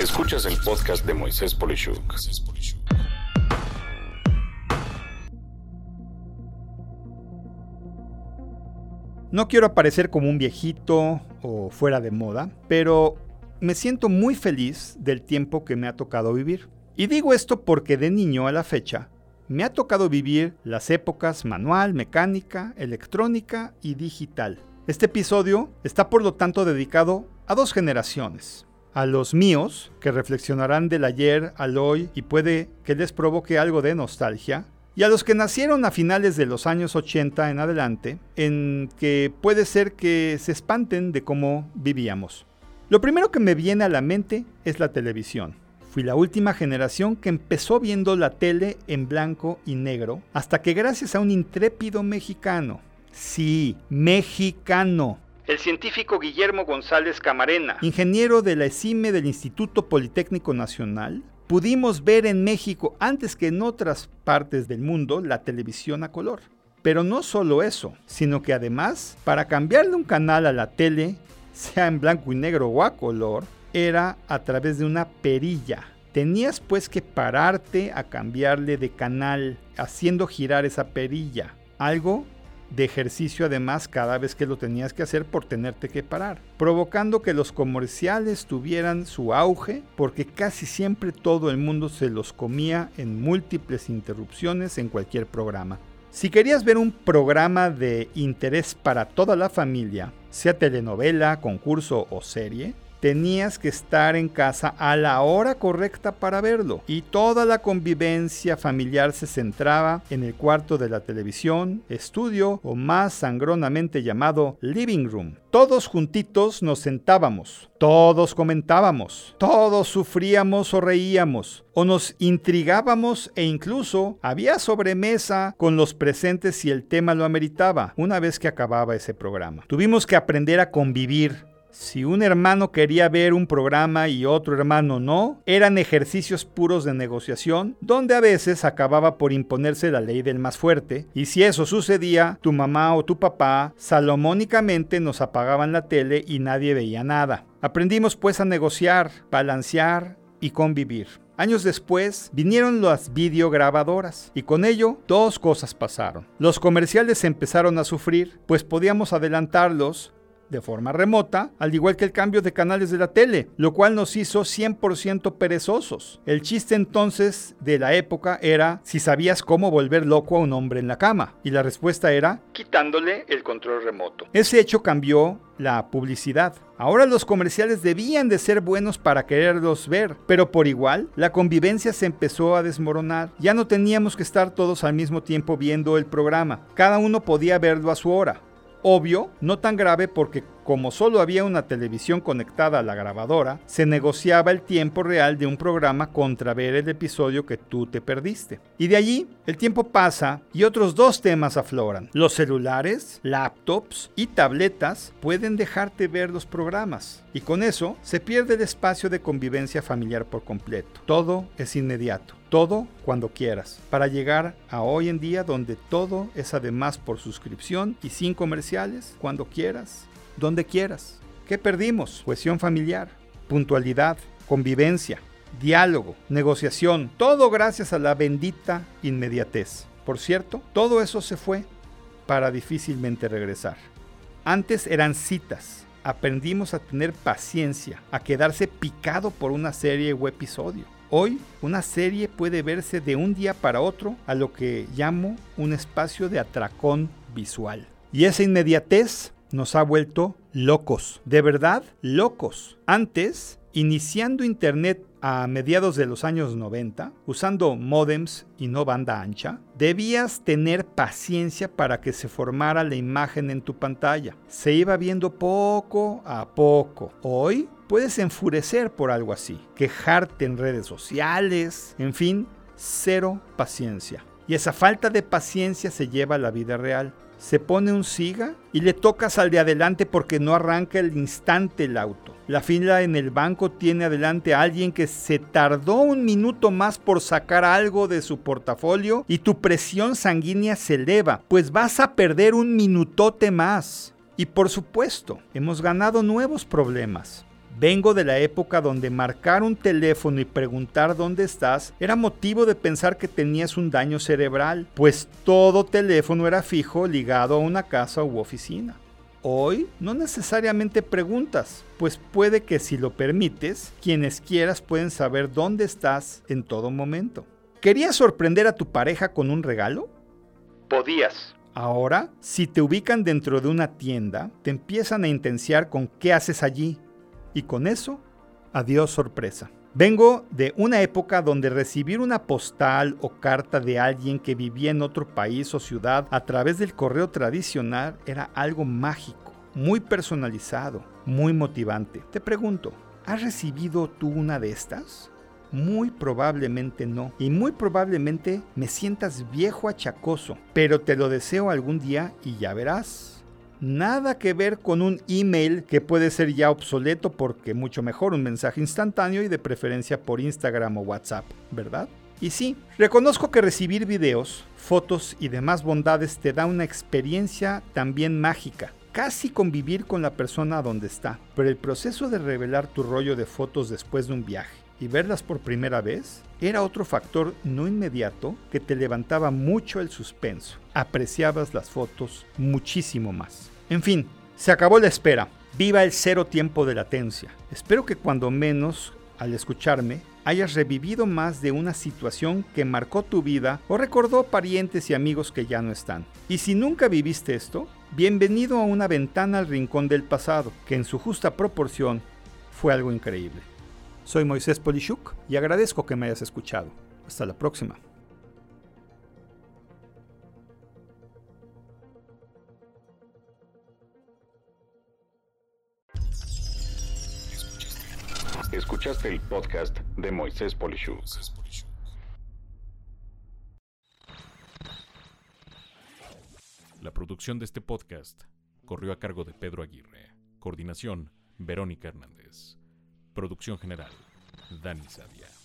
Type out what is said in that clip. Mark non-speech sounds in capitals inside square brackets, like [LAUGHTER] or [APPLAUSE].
Escuchas el podcast de Moisés Polishuk. No quiero aparecer como un viejito o fuera de moda, pero me siento muy feliz del tiempo que me ha tocado vivir. Y digo esto porque de niño a la fecha me ha tocado vivir las épocas manual, mecánica, electrónica y digital. Este episodio está por lo tanto dedicado a dos generaciones. A los míos, que reflexionarán del ayer al hoy y puede que les provoque algo de nostalgia, y a los que nacieron a finales de los años 80 en adelante, en que puede ser que se espanten de cómo vivíamos. Lo primero que me viene a la mente es la televisión. Fui la última generación que empezó viendo la tele en blanco y negro, hasta que gracias a un intrépido mexicano, sí, mexicano, el científico Guillermo González Camarena, ingeniero de la ESIME del Instituto Politécnico Nacional, pudimos ver en México, antes que en otras partes del mundo, la televisión a color. Pero no solo eso, sino que además, para cambiarle un canal a la tele, [LAUGHS] sea en blanco y negro o a color, era a través de una perilla. Tenías pues que pararte a cambiarle de canal, haciendo girar esa perilla. Algo de ejercicio además cada vez que lo tenías que hacer por tenerte que parar, provocando que los comerciales tuvieran su auge porque casi siempre todo el mundo se los comía en múltiples interrupciones en cualquier programa. Si querías ver un programa de interés para toda la familia, sea telenovela, concurso o serie, tenías que estar en casa a la hora correcta para verlo. Y toda la convivencia familiar se centraba en el cuarto de la televisión, estudio o más sangronamente llamado living room. Todos juntitos nos sentábamos, todos comentábamos, todos sufríamos o reíamos, o nos intrigábamos e incluso había sobremesa con los presentes si el tema lo ameritaba, una vez que acababa ese programa. Tuvimos que aprender a convivir si un hermano quería ver un programa y otro hermano no, eran ejercicios puros de negociación, donde a veces acababa por imponerse la ley del más fuerte, y si eso sucedía, tu mamá o tu papá salomónicamente nos apagaban la tele y nadie veía nada. Aprendimos pues a negociar, balancear y convivir. Años después vinieron las videograbadoras y con ello dos cosas pasaron. Los comerciales empezaron a sufrir, pues podíamos adelantarlos de forma remota, al igual que el cambio de canales de la tele, lo cual nos hizo 100% perezosos. El chiste entonces de la época era si sabías cómo volver loco a un hombre en la cama, y la respuesta era quitándole el control remoto. Ese hecho cambió la publicidad. Ahora los comerciales debían de ser buenos para quererlos ver, pero por igual la convivencia se empezó a desmoronar. Ya no teníamos que estar todos al mismo tiempo viendo el programa. Cada uno podía verlo a su hora. Obvio, no tan grave porque como solo había una televisión conectada a la grabadora, se negociaba el tiempo real de un programa contra ver el episodio que tú te perdiste. Y de allí, el tiempo pasa y otros dos temas afloran. Los celulares, laptops y tabletas pueden dejarte ver los programas. Y con eso se pierde el espacio de convivencia familiar por completo. Todo es inmediato. Todo cuando quieras, para llegar a hoy en día donde todo es además por suscripción y sin comerciales, cuando quieras, donde quieras. ¿Qué perdimos? Cohesión familiar, puntualidad, convivencia, diálogo, negociación, todo gracias a la bendita inmediatez. Por cierto, todo eso se fue para difícilmente regresar. Antes eran citas, aprendimos a tener paciencia, a quedarse picado por una serie o episodio. Hoy una serie puede verse de un día para otro a lo que llamo un espacio de atracón visual. Y esa inmediatez nos ha vuelto locos, de verdad locos. Antes, iniciando Internet a mediados de los años 90, usando modems y no banda ancha, debías tener paciencia para que se formara la imagen en tu pantalla. Se iba viendo poco a poco. Hoy puedes enfurecer por algo así, quejarte en redes sociales, en fin, cero paciencia. Y esa falta de paciencia se lleva a la vida real. Se pone un siga y le tocas al de adelante porque no arranca el instante el auto. La fila en el banco tiene adelante a alguien que se tardó un minuto más por sacar algo de su portafolio y tu presión sanguínea se eleva, pues vas a perder un minutote más. Y por supuesto, hemos ganado nuevos problemas Vengo de la época donde marcar un teléfono y preguntar dónde estás era motivo de pensar que tenías un daño cerebral, pues todo teléfono era fijo ligado a una casa u oficina. Hoy no necesariamente preguntas, pues puede que si lo permites, quienes quieras pueden saber dónde estás en todo momento. ¿Querías sorprender a tu pareja con un regalo? Podías. Ahora, si te ubican dentro de una tienda, te empiezan a intenciar con qué haces allí. Y con eso, adiós sorpresa. Vengo de una época donde recibir una postal o carta de alguien que vivía en otro país o ciudad a través del correo tradicional era algo mágico, muy personalizado, muy motivante. Te pregunto, ¿has recibido tú una de estas? Muy probablemente no. Y muy probablemente me sientas viejo achacoso. Pero te lo deseo algún día y ya verás. Nada que ver con un email que puede ser ya obsoleto porque mucho mejor un mensaje instantáneo y de preferencia por Instagram o WhatsApp, ¿verdad? Y sí, reconozco que recibir videos, fotos y demás bondades te da una experiencia también mágica, casi convivir con la persona donde está, pero el proceso de revelar tu rollo de fotos después de un viaje y verlas por primera vez era otro factor no inmediato que te levantaba mucho el suspenso. Apreciabas las fotos muchísimo más. En fin, se acabó la espera. Viva el cero tiempo de latencia. Espero que cuando menos, al escucharme, hayas revivido más de una situación que marcó tu vida o recordó parientes y amigos que ya no están. Y si nunca viviste esto, bienvenido a una ventana al rincón del pasado, que en su justa proporción fue algo increíble. Soy Moisés Polishuk y agradezco que me hayas escuchado. Hasta la próxima. Escuchaste el podcast de Moisés Polishuk. La producción de este podcast corrió a cargo de Pedro Aguirre. Coordinación, Verónica Hernández. Producción general, Dani Sadia.